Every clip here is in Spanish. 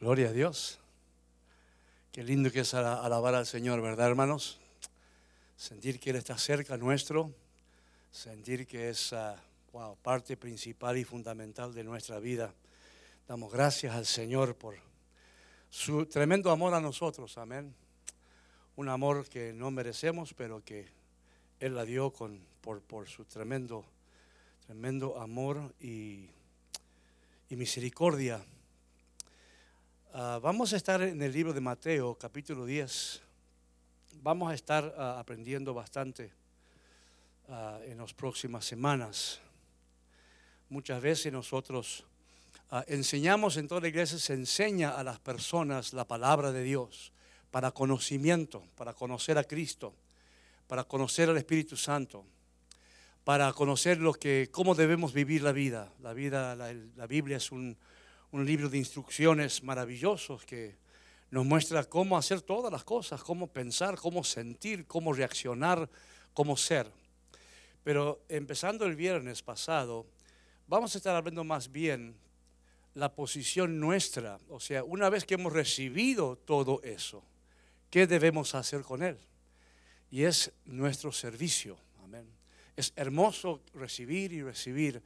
Gloria a Dios. Qué lindo que es alabar al Señor, ¿verdad, hermanos? Sentir que Él está cerca nuestro, sentir que es ah, parte principal y fundamental de nuestra vida. Damos gracias al Señor por su tremendo amor a nosotros, amén. Un amor que no merecemos, pero que Él la dio con, por, su tremendo, tremendo amor y misericordia. Ah, vamos a estar en el libro de Mateo, capítulo 10. Vamos a estar ah, aprendiendo bastante ah, en las próximas semanas. Muchas veces nosotros enseñamos en toda la iglesia, se enseña a las personas la palabra de Dios para conocimiento, para conocer a Cristo, para conocer al Espíritu Santo, para conocer lo que, cómo debemos vivir la vida. La vida, la Biblia es un un libro de instrucciones maravillosos que nos muestra cómo hacer todas las cosas, cómo pensar, cómo sentir, cómo reaccionar, cómo ser. Pero empezando el viernes pasado, vamos a estar hablando más bien la posición nuestra, o sea, una vez que hemos recibido todo eso, ¿qué debemos hacer con él? Y es nuestro servicio. Amén. Es hermoso recibir y recibir,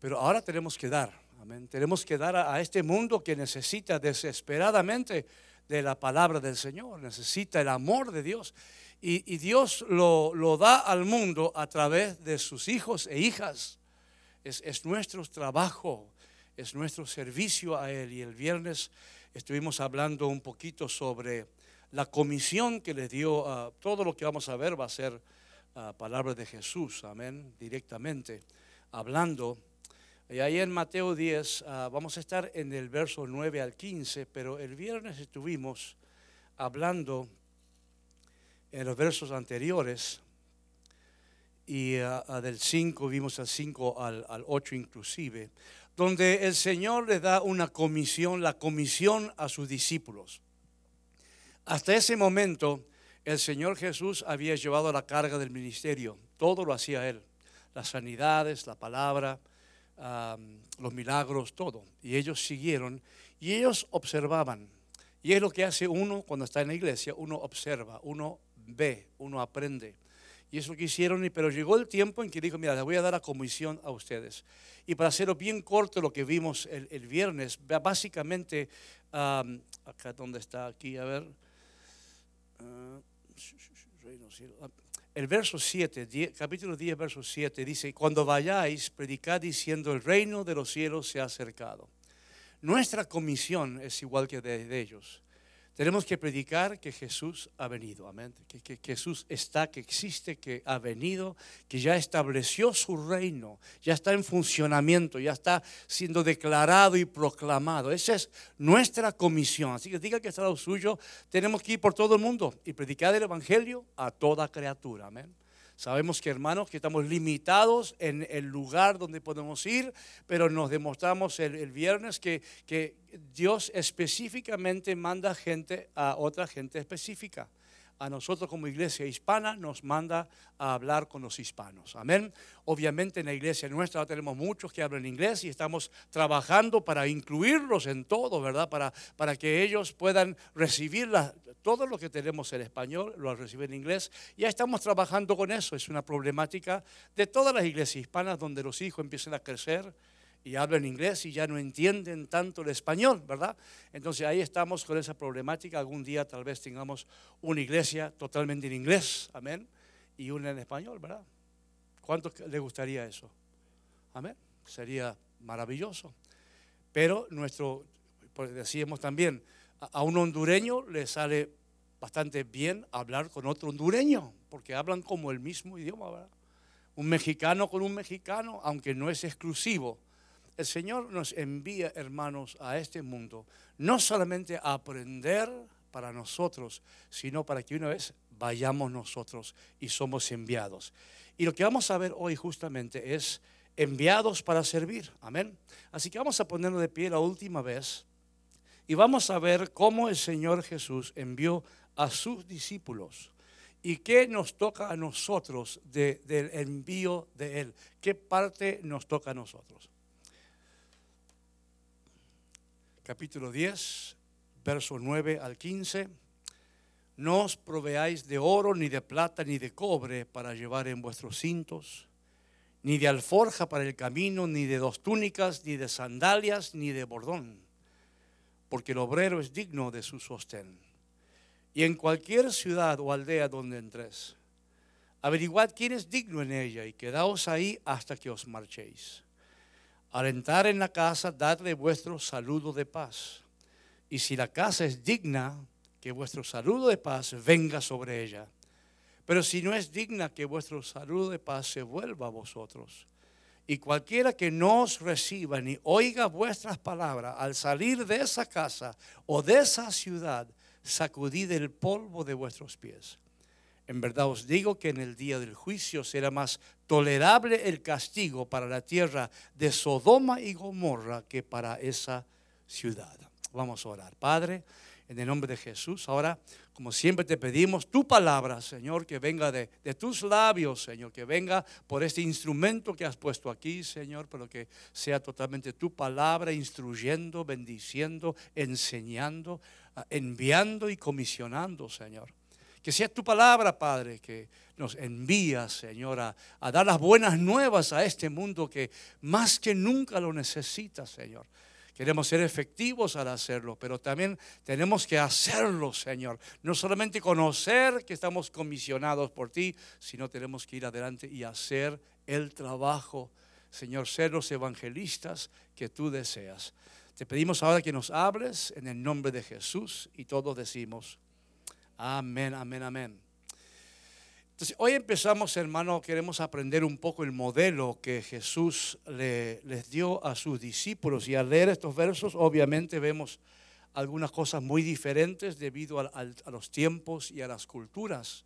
pero ahora tenemos que dar. Tenemos que dar a, este mundo que necesita desesperadamente de la palabra del Señor, necesita el amor de Dios. Y, Dios lo, da al mundo a través de sus hijos e hijas. Es, es nuestro trabajo, es nuestro servicio a Él. Y el viernes estuvimos hablando un poquito sobre la comisión que le dio a todo lo que vamos a ver va a ser palabra de Jesús, amén, directamente, hablando y ahí en Mateo 10 ah, vamos a estar en el verso 9 al 15, pero el viernes estuvimos hablando en los versos anteriores y ah, ah, del 5 vimos al 5 al, al 8 inclusive, donde el Señor le da una comisión, la comisión a sus discípulos. Hasta ese momento el Señor Jesús había llevado la carga del ministerio, todo lo hacía Él, las sanidades, la palabra, los milagros, todo. Y ellos siguieron y ellos observaban. Y es lo que hace uno cuando está en la iglesia, uno observa, uno ve, uno aprende. Y eso que hicieron, pero llegó el tiempo en que dijo, mira, les voy a dar la comisión a ustedes. Y para hacerlo bien corto lo que vimos el, viernes, básicamente, acá donde está, aquí, a ver, uh, el verso 7, capítulo 10, verso 7 dice, cuando vayáis, predicad diciendo, el reino de los cielos se ha acercado. Nuestra comisión es igual que de ellos. Tenemos que predicar que Jesús ha venido, amén. Que, Jesús está, que existe, que ha venido, que ya estableció su reino, ya está en funcionamiento, ya está siendo declarado y proclamado. Esa es nuestra comisión. Así que diga que está lo suyo, tenemos que ir por todo el mundo y predicar el Evangelio a toda criatura, amén. Sabemos que hermanos, que estamos limitados en el lugar donde podemos ir, pero nos demostramos el, viernes que, que Dios específicamente manda gente a otra gente específica a nosotros como iglesia hispana nos manda a hablar con los hispanos. Amén. Obviamente en la iglesia nuestra tenemos muchos que hablan inglés y estamos trabajando para incluirlos en todo, ¿verdad? Para, para que ellos puedan recibir todo lo que tenemos en español, lo reciben en inglés. Ya estamos trabajando con eso. Es una problemática de todas las iglesias hispanas donde los hijos empiezan a crecer y hablan inglés y ya no entienden tanto el español, ¿verdad? Entonces ahí estamos con esa problemática. Algún día tal vez tengamos una iglesia totalmente en inglés, amén, y una en español, ¿verdad? ¿Cuánto le gustaría eso? Amén. Sería maravilloso. Pero nuestro, pues decíamos también, a un hondureño le sale bastante bien hablar con otro hondureño, porque hablan como el mismo idioma, ¿verdad? Un mexicano con un mexicano, aunque no es exclusivo, el Señor nos envía, hermanos, a este mundo, no solamente a aprender para nosotros, sino para que una vez vayamos nosotros y somos enviados. Y lo que vamos a ver hoy justamente es enviados para servir. Amén. Así que vamos a ponernos de pie la última vez y vamos a ver cómo el Señor Jesús envió a sus discípulos y qué nos toca a nosotros del envío de Él. ¿Qué parte nos toca a nosotros? Capítulo 10, verso 9 al 15. No os proveáis de oro, ni de plata, ni de cobre para llevar en vuestros cintos, ni de alforja para el camino, ni de dos túnicas, ni de sandalias, ni de bordón, porque el obrero es digno de su sostén. Y en cualquier ciudad o aldea donde entres, averiguad quién es digno en ella y quedaos ahí hasta que os marchéis. Al entrar en la casa, dadle vuestro saludo de paz. Y si la casa es digna, que vuestro saludo de paz venga sobre ella. Pero si no es digna, que vuestro saludo de paz se vuelva a vosotros. Y cualquiera que no os reciba ni oiga vuestras palabras al salir de esa casa o de esa ciudad, sacudid el polvo de vuestros pies. En verdad os digo que en el día del juicio será más tolerable el castigo para la tierra de Sodoma y Gomorra que para esa ciudad. Vamos a orar. Padre, en el nombre de Jesús, ahora, como siempre te pedimos, tu palabra, Señor, que venga de, tus labios, Señor, que venga por este instrumento que has puesto aquí, Señor, pero que sea totalmente tu palabra, instruyendo, bendiciendo, enseñando, ah, enviando y comisionando, Señor. Que sea tu palabra, Padre, que nos envía, Señor, a, a, dar las buenas nuevas a este mundo que más que nunca lo necesita, Señor. Queremos ser efectivos al hacerlo, pero también tenemos que hacerlo, Señor. No solamente conocer que estamos comisionados por ti, sino tenemos que ir adelante y hacer el trabajo, Señor, ser los evangelistas que tú deseas. Te pedimos ahora que nos hables en el nombre de Jesús y todos decimos, amén, amén, amén. Hoy empezamos, hermano, queremos aprender un poco el modelo que Jesús le, les dio a sus discípulos. Y al leer estos versos, obviamente vemos algunas cosas muy diferentes debido a, los tiempos y a las culturas.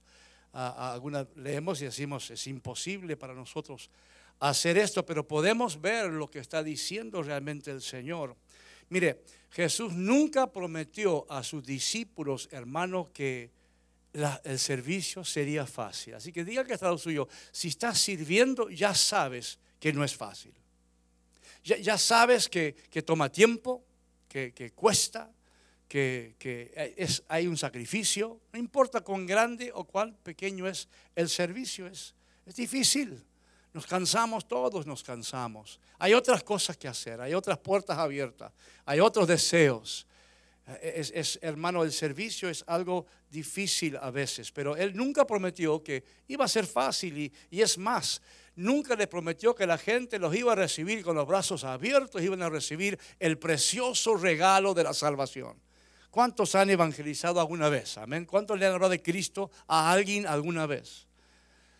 Algunas leemos y decimos, es imposible para nosotros hacer esto, pero podemos ver lo que está diciendo realmente el Señor. Mire, Jesús nunca prometió a sus discípulos, hermano, que el servicio sería fácil. Así que diga que está lo suyo, si estás sirviendo ya sabes que no es fácil. Ya, ya sabes que, que, toma tiempo, que, que cuesta, que, que es, hay un sacrificio. No importa cuán grande o cuán pequeño es el servicio, es, es difícil. Nos cansamos, todos nos cansamos. Hay otras cosas que hacer, hay otras puertas abiertas, hay otros deseos. Es, es, hermano, el servicio es algo difícil a veces, pero Él nunca prometió que iba a ser fácil y, y, es más, nunca le prometió que la gente los iba a recibir con los brazos abiertos, iban a recibir el precioso regalo de la salvación. ¿Cuántos han evangelizado alguna vez? Amén. ¿Cuántos le han hablado de Cristo a alguien alguna vez?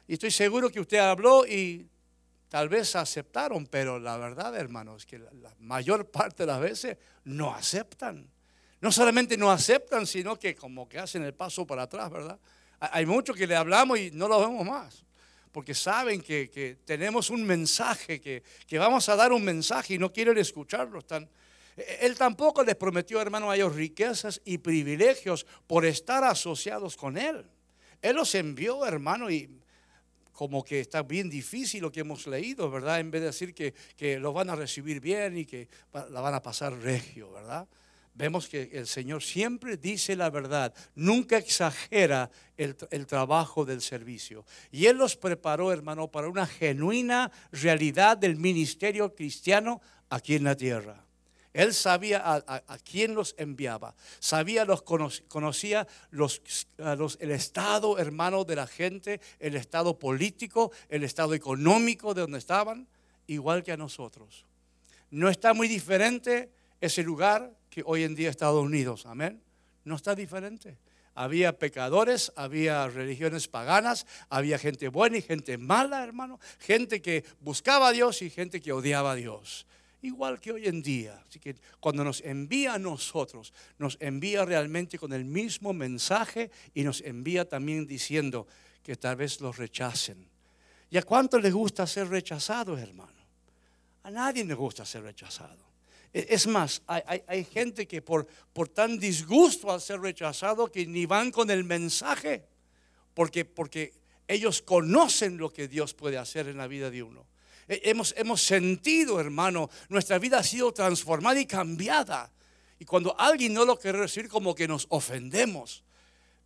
Y estoy seguro que usted habló y tal vez aceptaron, pero la verdad, hermano, es que la, mayor parte de las veces no aceptan no solamente no aceptan, sino que como que hacen el paso para atrás, ¿verdad? Hay muchos que le hablamos y no lo vemos más, porque saben que, que tenemos un mensaje, que, que, vamos a dar un mensaje y no quieren escucharlo. Están, e, él tampoco les prometió, hermano, a ellos riquezas y privilegios por estar asociados con Él. Él los envió, hermano, y como que está bien difícil lo que hemos leído, ¿verdad? En vez de decir que, que los van a recibir bien y que la van a pasar regio, ¿verdad? vemos que el Señor siempre dice la verdad, nunca exagera el, el, trabajo del servicio. Y Él los preparó, hermano, para una genuina realidad del ministerio cristiano aquí en la tierra. Él sabía a, quién los enviaba, sabía, los conocía los, los, el estado, hermano, de la gente, el estado político, el estado económico de donde estaban, igual que a nosotros. No está muy diferente ese lugar que hoy en día Estados Unidos. Amén. No está diferente. Había pecadores, había religiones paganas, había gente buena y gente mala, hermano. Gente que buscaba a Dios y gente que odiaba a Dios. Igual que hoy en día. Así que cuando nos envía a nosotros, nos envía realmente con el mismo mensaje y nos envía también diciendo que tal vez los rechacen. ¿Y a cuánto les gusta ser rechazados, hermano? A nadie le gusta ser rechazado. Es más, hay, hay, hay, gente que por, por tan disgusto al ser rechazado que ni van con el mensaje, porque, porque ellos conocen lo que Dios puede hacer en la vida de uno. Hemos, hemos sentido, hermano, nuestra vida ha sido transformada y cambiada. Y cuando alguien no lo quiere recibir, como que nos ofendemos.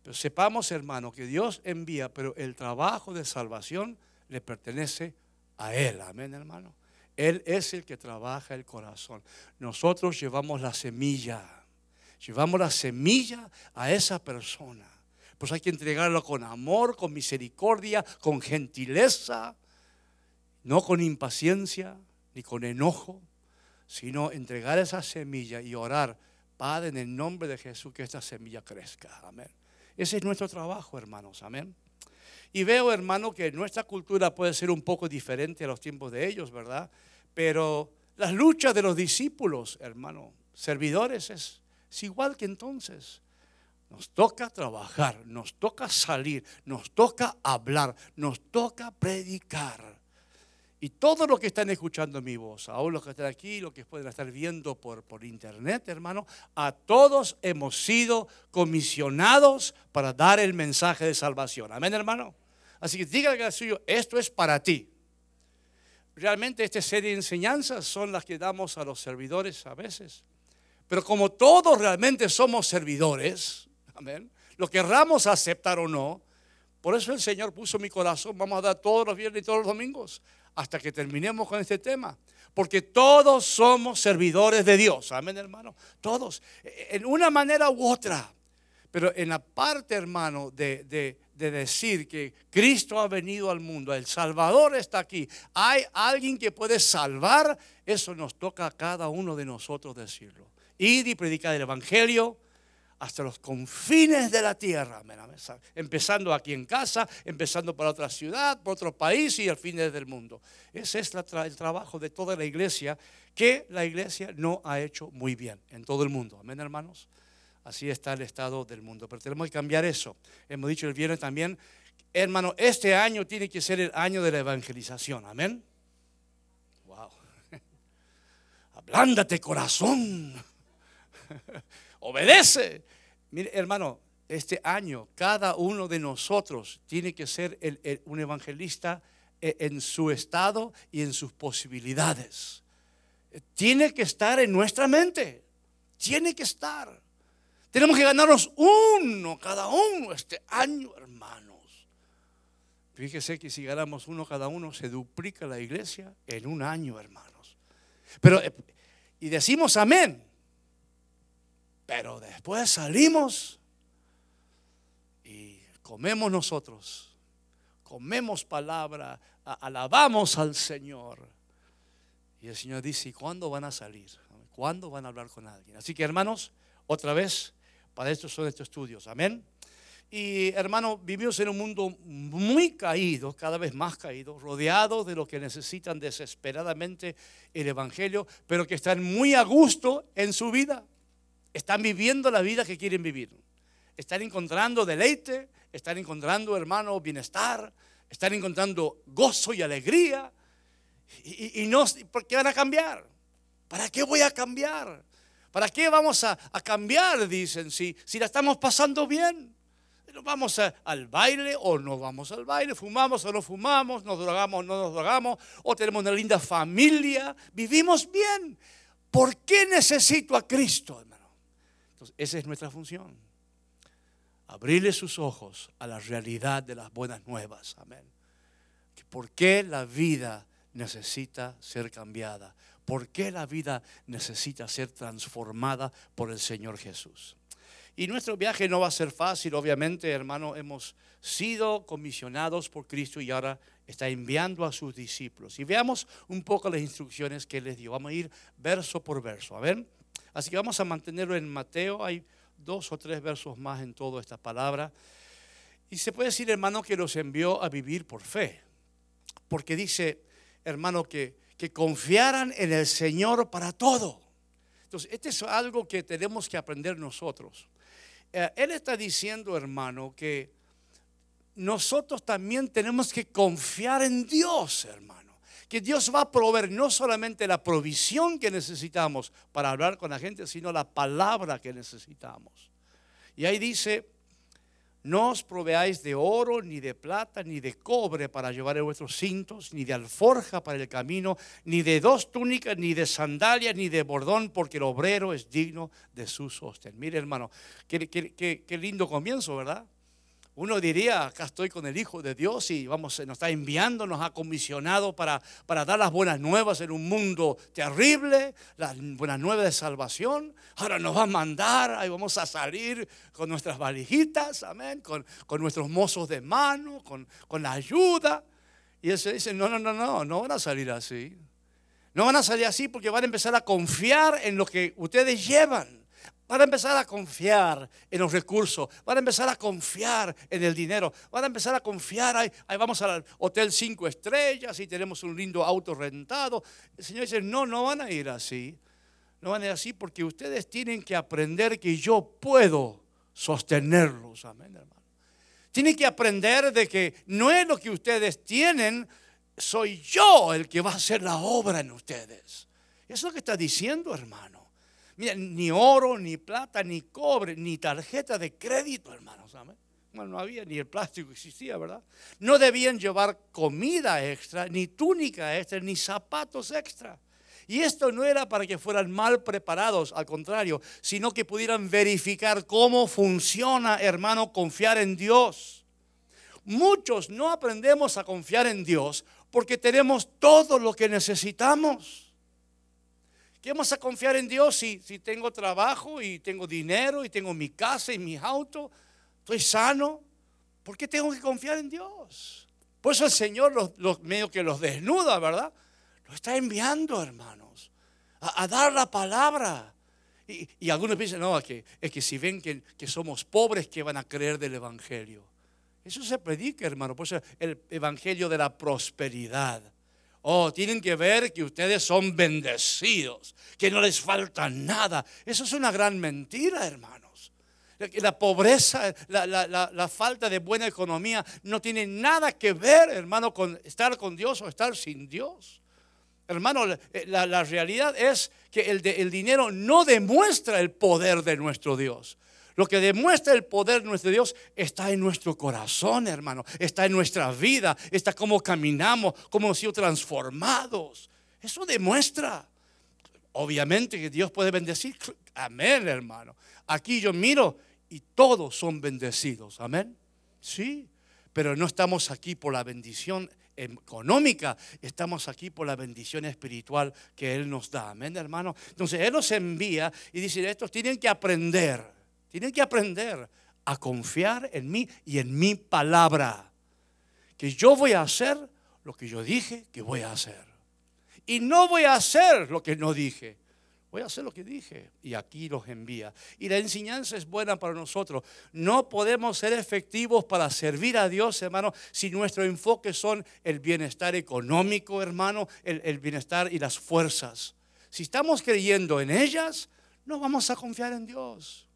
Pero sepamos, hermano, que Dios envía, pero el trabajo de salvación le pertenece a Él. Amén, hermano. Él es el que trabaja el corazón. Nosotros llevamos la semilla. Llevamos la semilla a esa persona. Pues hay que entregarlo con amor, con misericordia, con gentileza, no con impaciencia ni con enojo, sino entregar esa semilla y orar, Padre, en el nombre de Jesús, que esta semilla crezca. Amén. Ese es nuestro trabajo, hermanos. Amén. Y veo, hermano, que nuestra cultura puede ser un poco diferente a los tiempos de ellos, ¿verdad? Pero las luchas de los discípulos, hermano, servidores, es, es igual que entonces. Nos toca trabajar, nos toca salir, nos toca hablar, nos toca predicar. Y todos los que están escuchando mi voz, aún los que están aquí, los que pueden estar viendo por, por internet, hermano, a todos hemos sido comisionados para dar el mensaje de salvación. Amén, hermano. Así que dígale al suyo, esto es para ti. Realmente esta serie de enseñanzas son las que damos a los servidores a veces. Pero como todos realmente somos servidores, amén, lo querramos aceptar o no, por eso el Señor puso mi corazón, vamos a dar todos los viernes y todos los domingos hasta que terminemos con este tema. Porque todos somos servidores de Dios. Amén, hermano. Todos. En una manera u otra. Pero en la parte, hermano, de, de, decir que Cristo ha venido al mundo, el Salvador está aquí, hay alguien que puede salvar, eso nos toca a cada uno de nosotros decirlo. Ir y predicar el Evangelio, hasta los confines de la tierra, empezando aquí en casa, empezando para otra ciudad, por otro país y al fin del mundo. Ese es el trabajo de toda la iglesia, que la iglesia no ha hecho muy bien en todo el mundo. Amén, hermanos. Así está el estado del mundo. Pero tenemos que cambiar eso. Hemos dicho el viernes también, hermano, este año tiene que ser el año de la evangelización. Amén. Wow. Ablándate corazón. Obedece. Mire, hermano, este año cada uno de nosotros tiene que ser un evangelista eh, en su estado y en sus posibilidades. Tiene que estar en nuestra mente. Tiene que estar. Tenemos que ganarnos uno cada uno este año, hermanos. Fíjese que si ganamos uno cada uno, se duplica la iglesia en un año, hermanos. Pero, eh, y decimos amén. Pero después salimos y comemos nosotros, comemos palabra, alabamos al Señor. Y el Señor dice, ¿y cuándo van a salir? ¿Cuándo van a hablar con alguien? Así que hermanos, otra vez, para esto son estos estudios. Amén. Y hermano, vivimos en un mundo muy caído, cada vez más caído, rodeado de los que necesitan desesperadamente el Evangelio, pero que están muy a gusto en su vida. Están viviendo la vida que quieren vivir. Están encontrando deleite, están encontrando, hermano, bienestar, están encontrando gozo y alegría. Y, no, ¿por qué van a cambiar? ¿Para qué voy a cambiar? ¿Para qué vamos a, cambiar? Dicen, si, si la estamos pasando bien. ¿Nos vamos al baile o no vamos al baile? ¿Fumamos o no fumamos? ¿Nos drogamos o no nos drogamos? ¿O tenemos una linda familia? ¿Vivimos bien? ¿Por qué necesito a Cristo, hermano? Entonces, esa es nuestra función. Abrirle sus ojos a la realidad de las buenas nuevas. Amén. ¿Por qué la vida necesita ser cambiada? ¿Por qué la vida necesita ser transformada por el Señor Jesús? Y nuestro viaje no va a ser fácil, obviamente, hermano, hemos sido comisionados por Cristo y ahora está enviando a sus discípulos. Y veamos un poco las instrucciones que les dio. Vamos a ir verso por verso. A ver. Así que vamos a mantenerlo en Mateo. Hay dos o tres versos más en toda esta palabra. Y se puede decir, hermano, que los envió a vivir por fe. Porque dice, hermano, que, que confiaran en el Señor para todo. Entonces, este es algo que tenemos que aprender nosotros. Eh, él está diciendo, hermano, que nosotros también tenemos que confiar en Dios, hermano que Dios va a proveer no solamente la provisión que necesitamos para hablar con la gente, sino la palabra que necesitamos. Y ahí dice, no os proveáis de oro, ni de plata, ni de cobre para llevar en vuestros cintos, ni de alforja para el camino, ni de dos túnicas, ni de sandalias, ni de bordón, porque el obrero es digno de su sostén. Mire, hermano, qué, qué lindo comienzo, ¿verdad? Uno diría, acá estoy con el Hijo de Dios y vamos, nos está enviando, nos ha comisionado para, para dar las buenas nuevas en un mundo terrible, las buenas nuevas de salvación. Ahora nos va a mandar, ahí vamos a salir con nuestras valijitas, amén, con, con nuestros mozos de mano, con, con la ayuda. Y él se dice, no, no, no, no, no van a salir así. No van a salir así porque van a empezar a confiar en lo que ustedes llevan. Van a empezar a confiar en los recursos, van a empezar a confiar en el dinero, van a empezar a confiar, ahí, vamos al hotel cinco estrellas y tenemos un lindo auto rentado. El Señor dice, no, no van a ir así, no van a ir así porque ustedes tienen que aprender que yo puedo sostenerlos, amén hermano. Tienen que aprender de que no es lo que ustedes tienen, soy yo el que va a hacer la obra en ustedes. Eso es lo que está diciendo hermano. Mira, ni oro, ni plata, ni cobre, ni tarjeta de crédito, hermanos. Bueno, no había, ni el plástico existía, ¿verdad? No debían llevar comida extra, ni túnica extra, ni zapatos extra. Y esto no era para que fueran mal preparados, al contrario, sino que pudieran verificar cómo funciona, hermano, confiar en Dios. Muchos no aprendemos a confiar en Dios porque tenemos todo lo que necesitamos. ¿Qué vamos a confiar en Dios si, si tengo trabajo y tengo dinero y tengo mi casa y mi auto? Estoy sano. ¿Por qué tengo que confiar en Dios? Por eso el Señor los, los medio que los desnuda, ¿verdad? Lo está enviando, hermanos, a, dar la palabra. Y, algunos piensan, no, es que, es que si ven que, que somos pobres, que van a creer del Evangelio. Eso se predica, hermano. Por eso el Evangelio de la prosperidad. Oh, tienen que ver que ustedes son bendecidos, que no les falta nada. Eso es una gran mentira, hermanos. La pobreza, la, falta de buena economía no tiene nada que ver, hermano, con estar con Dios o estar sin Dios. Hermano, la, realidad es que el, el dinero no demuestra el poder de nuestro Dios. Lo que demuestra el poder de nuestro Dios está en nuestro corazón, hermano. Está en nuestra vida. Está como caminamos, como hemos sido transformados. Eso demuestra. Obviamente que Dios puede bendecir. Amén, hermano. Aquí yo miro y todos son bendecidos. Amén. Sí. Pero no estamos aquí por la bendición económica, estamos aquí por la bendición espiritual que Él nos da. Amén, hermano. Entonces Él nos envía y dice, estos tienen que aprender tienen que aprender a confiar en mí y en mi palabra. Que yo voy a hacer lo que yo dije que voy a hacer. Y no voy a hacer lo que no dije. Voy a hacer lo que dije. Y aquí los envía. Y la enseñanza es buena para nosotros. No podemos ser efectivos para servir a Dios, hermano, si nuestro enfoque son el bienestar económico, hermano, el, el bienestar y las fuerzas. Si estamos creyendo en ellas, no vamos a confiar en Dios.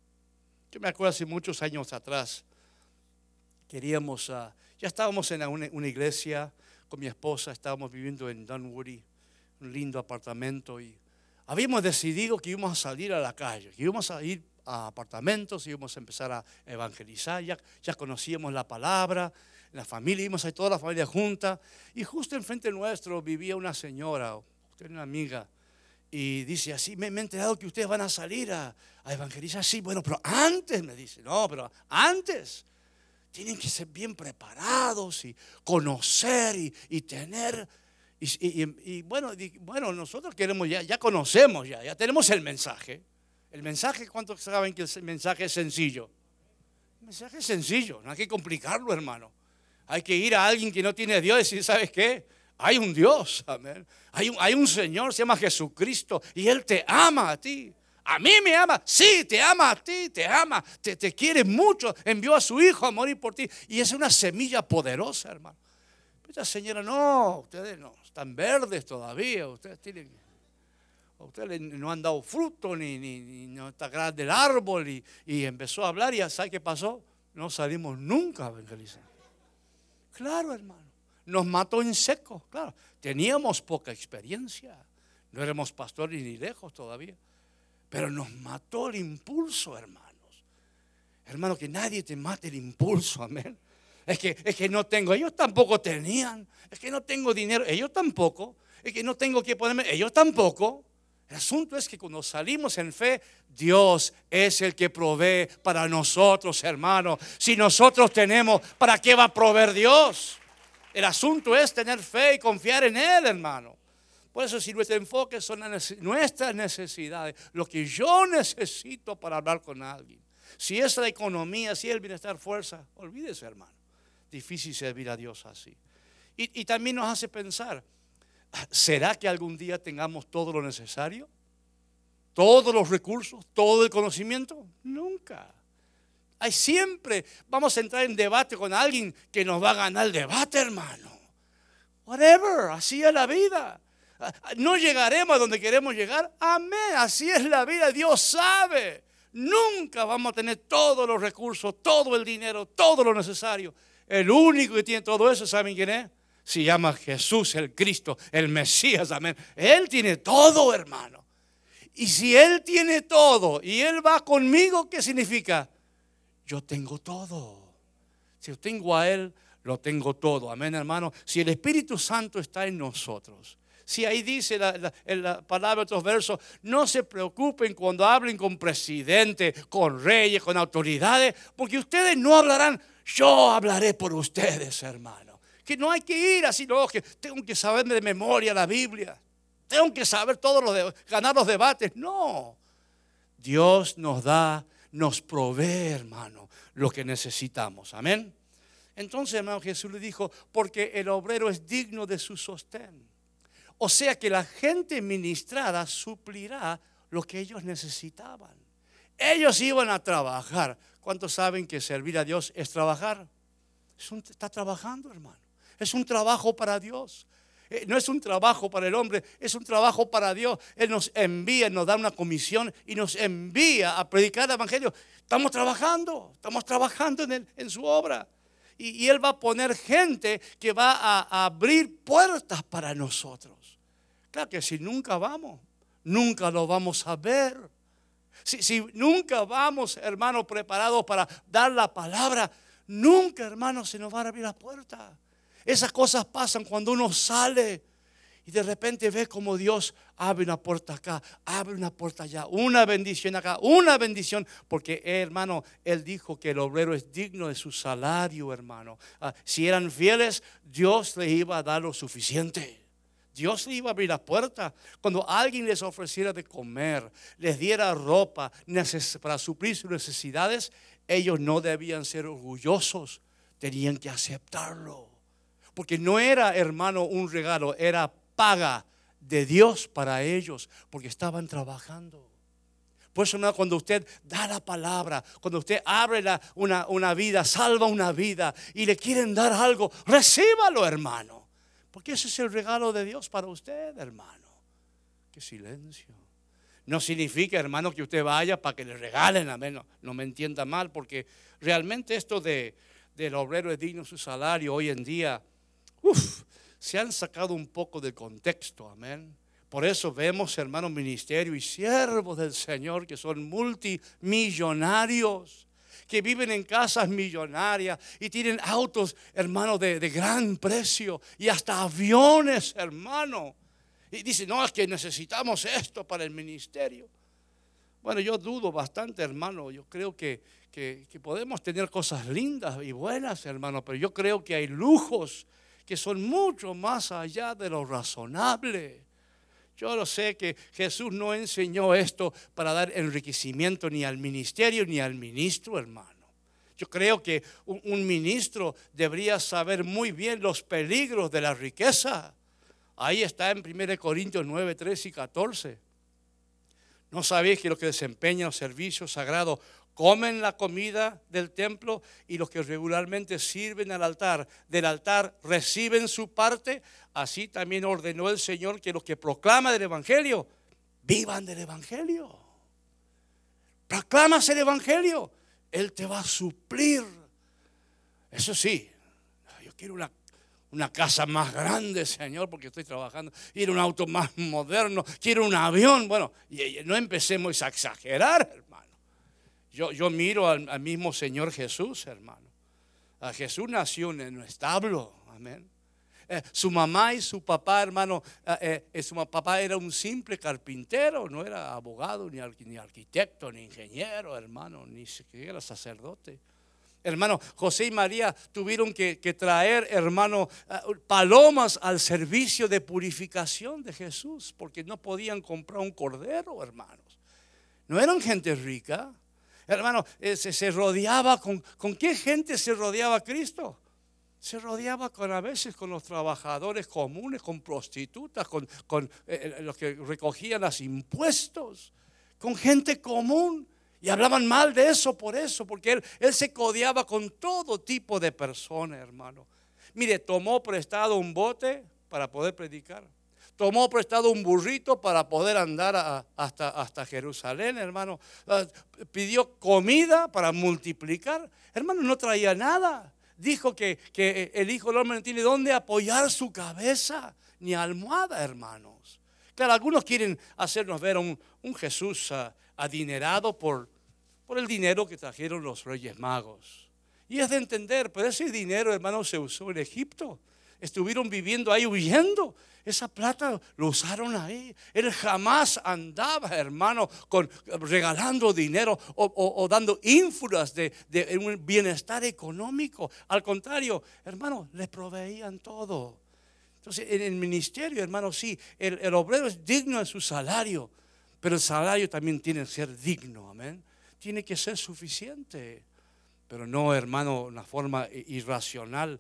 Yo me acuerdo hace muchos años atrás, queríamos, ah, ya estábamos en una, iglesia con mi esposa, estábamos viviendo en Dunwoody, un lindo apartamento, y habíamos decidido que íbamos a salir a la calle, que íbamos a ir a apartamentos, íbamos a empezar a evangelizar, ya, ya conocíamos la palabra, la familia, íbamos a toda la familia junta, y justo enfrente nuestro vivía una señora, una amiga, y dice así, me, he enterado que ustedes van a salir a, evangelizar. Sí, bueno, pero antes me dice, no, pero antes tienen que ser bien preparados y conocer y, tener. Y, bueno, bueno, nosotros queremos, ya, ya conocemos, ya, ya tenemos el mensaje. El mensaje, ¿cuántos saben que el mensaje es sencillo? El mensaje es sencillo, no hay que complicarlo, hermano. Hay que ir a alguien que no tiene Dios y decir, ¿sabes qué? Hay un Dios, amén. Hay un, hay un Señor, se llama Jesucristo, y Él te ama a ti. A mí me ama, sí, te ama a ti, te ama, te, te quiere mucho, envió a su hijo a morir por ti. Y es una semilla poderosa, hermano. Esta señora, no, ustedes no, están verdes todavía, ustedes tienen, ustedes no han dado fruto, ni, ni, no está grande el árbol, y, y, empezó a hablar, y ya sabe qué pasó, no salimos nunca a evangelizar. Claro, hermano nos mató en seco, claro. Teníamos poca experiencia, no éramos pastores ni lejos todavía, pero nos mató el impulso, hermanos. Hermano, que nadie te mate el impulso, amén. Es que, es que no tengo, ellos tampoco tenían. Es que no tengo dinero, ellos tampoco. Es que no tengo que ponerme, ellos tampoco. El asunto es que cuando salimos en fe, Dios es el que provee para nosotros, hermano. Si nosotros tenemos, ¿para qué va a proveer Dios? El asunto es tener fe y confiar en Él, hermano. Por eso si nuestro enfoque son nuestras necesidades, lo que yo necesito para hablar con alguien. Si es la economía, si es el bienestar, fuerza, olvídese, hermano. Difícil servir a Dios así. Y, y también nos hace pensar, ¿Será que algún día tengamos todo lo necesario? ¿Todos los recursos? ¿Todo el conocimiento? Nunca. Hay siempre, vamos a entrar en debate con alguien que nos va a ganar el debate, hermano. Whatever, así es la vida. No llegaremos a donde queremos llegar. Amén, así es la vida. Dios sabe. Nunca vamos a tener todos los recursos, todo el dinero, todo lo necesario. El único que tiene todo eso, ¿saben quién es? se llama Jesús el Cristo, el Mesías, amén. Él tiene todo, hermano. Y si Él tiene todo y Él va conmigo, ¿qué significa? Yo tengo todo. Si yo tengo a Él, lo tengo todo. Amén, hermano. Si el Espíritu Santo está en nosotros. Si ahí dice la, la palabra, otros versos, no se preocupen cuando hablen con presidentes, con reyes, con autoridades, porque ustedes no hablarán, yo hablaré por ustedes, hermano que no hay que ir así, no, que tengo que saber de memoria la Biblia, tengo que saber todos los, ganar los debates. No, Dios nos da, nos provee, hermano, lo que necesitamos. Amén. Entonces, hermano, Jesús le dijo, porque el obrero es digno de su sostén. O sea que la gente ministrada suplirá lo que ellos necesitaban. Ellos iban a trabajar. ¿Cuántos saben que servir a Dios es trabajar? está trabajando, hermano. Es un trabajo para Dios. Eh, no es un trabajo para el hombre, es un trabajo para Dios. Él nos envía, nos da una comisión y nos envía a predicar el Evangelio. Estamos trabajando, estamos trabajando en, su obra. Y, Él va a poner gente que va a, abrir puertas para nosotros. Claro que si nunca vamos, nunca lo vamos a ver. Si, si nunca vamos, hermanos, preparados para dar la palabra, nunca, hermanos, se nos va a abrir la puerta. Esas cosas pasan cuando uno sale y de repente ve como Dios abre una puerta acá, abre una puerta allá, una bendición acá, una bendición, porque hermano, Él dijo que el obrero es digno de su salario, hermano. Ah, si eran fieles, Dios le iba a dar lo suficiente. Dios le iba a abrir la puerta. Cuando alguien les ofreciera de comer, les diera ropa para suplir sus necesidades, ellos no debían ser orgullosos, tenían que aceptarlo. Porque no era, hermano, un regalo, era paga de Dios para ellos, porque estaban trabajando. Por eso, hermano, cuando usted da la palabra, cuando usted abre una, una vida, salva una vida y le quieren dar algo, recíbalo, hermano. Porque ese es el regalo de Dios para usted, hermano. Qué silencio. No significa, hermano, que usted vaya para que le regalen, amén. No, no me entienda mal, porque realmente esto de, del obrero es digno su salario hoy en día uf, se han sacado un poco de contexto, amén. Por eso vemos, hermanos, ministerio y siervos del Señor que son multimillonarios, que viven en casas millonarias y tienen autos, hermanos, de, de gran precio y hasta aviones, hermano. Y dicen, no, es que necesitamos esto para el ministerio. Bueno, yo dudo bastante, hermano. Yo creo que, que podemos tener cosas lindas y buenas, hermano, pero yo creo que hay lujos que son mucho más allá de lo razonable. Yo lo sé que Jesús no enseñó esto para dar enriquecimiento ni al ministerio ni al ministro, hermano. Yo creo que un, ministro debería saber muy bien los peligros de la riqueza. Ahí está en 1 Corintios 9, 13 y 14. ¿No sabéis que los que desempeñan los servicios sagrados comen la comida del templo y los que regularmente sirven al altar del altar reciben su parte, así también ordenó el Señor que los que proclaman el Evangelio vivan del Evangelio. Proclamas el Evangelio, Él te va a suplir. Eso sí, yo quiero una, una casa más grande, Señor, porque estoy trabajando. Quiero un auto más moderno, quiero un avión. Bueno, no empecemos a exagerar, Yo, yo miro al, mismo Señor Jesús, hermano. A Jesús nació en un establo, amén. Eh, su mamá y su papá, hermano, eh, eh, su papá era un simple carpintero, no era abogado, ni, arquitecto, ni ingeniero, hermano, ni siquiera sacerdote. Hermano, José y María tuvieron que, traer, hermano, palomas al servicio de purificación de Jesús, porque no podían comprar un cordero, hermanos. No eran gente rica. Hermano, se, se rodeaba con, ¿con qué gente se rodeaba Cristo? se rodeaba con a veces con los trabajadores comunes, con prostitutas, con, eh, eh, los que recogían los impuestos, con gente común. Y hablaban mal de eso por eso, porque él, él se codeaba con todo tipo de personas, hermano. Mire, tomó prestado un bote para poder predicar. Tomó prestado un burrito para poder andar hasta, Jerusalén, hermano. Ah, pidió comida para multiplicar. Hermano, no traía nada dijo que, el Hijo del Hombre no tiene dónde apoyar su cabeza, ni almohada, hermanos. Claro, algunos quieren hacernos ver a un, Jesús ah, adinerado por, por el dinero que trajeron los reyes magos. Y es de entender, pero ese dinero, hermanos, se usó en Egipto. Estuvieron viviendo ahí huyendo. Esa plata lo usaron ahí. Él jamás andaba, hermano, con, regalando dinero o, dando ínfulas de, un bienestar económico. Al contrario, hermano, le proveían todo. Entonces, en el ministerio, hermano, sí, el, el obrero es digno de su salario, pero el salario también tiene que ser digno, amén. Tiene que ser suficiente, pero no, hermano, una forma irracional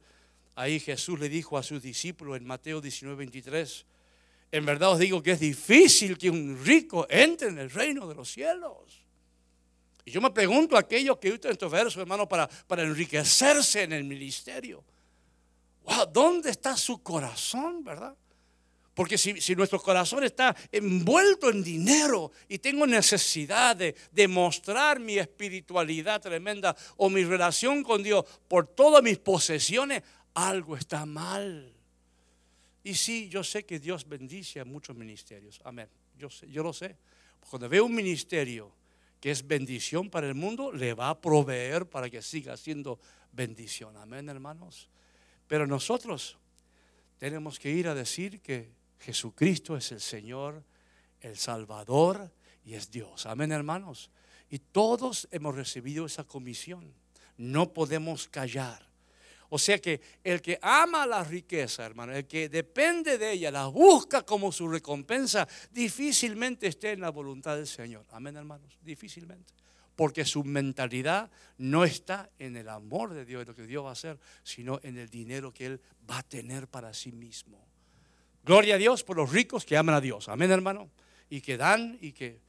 Ahí Jesús le dijo a sus discípulos en Mateo 19, 23, en verdad os digo que es difícil que un rico entre en el reino de los cielos. Y yo me pregunto a aquellos que usan estos versos, hermano, para, para enriquecerse en el ministerio. ¿dónde está su corazón, verdad? Porque si, nuestro corazón está envuelto en dinero y tengo necesidad de demostrar mi espiritualidad tremenda o mi relación con Dios por todas mis posesiones, algo está mal. Y sí, yo sé que Dios bendice a muchos ministerios. Amén. Yo, sé, yo lo sé. Cuando veo un ministerio que es bendición para el mundo, le va a proveer para que siga siendo bendición. Amén, hermanos. Pero nosotros tenemos que ir a decir que Jesucristo es el Señor, el Salvador y es Dios. Amén, hermanos. Y todos hemos recibido esa comisión. No podemos callar. O sea que el que ama la riqueza, hermano, el que depende de ella, la busca como su recompensa, difícilmente esté en la voluntad del Señor. Amén, hermanos, difícilmente. Porque su mentalidad no está en el amor de Dios, en lo que Dios va a hacer, sino en el dinero que Él va a tener para sí mismo. Gloria a Dios por los ricos que aman a Dios. Amén, hermano. Y que dan y que,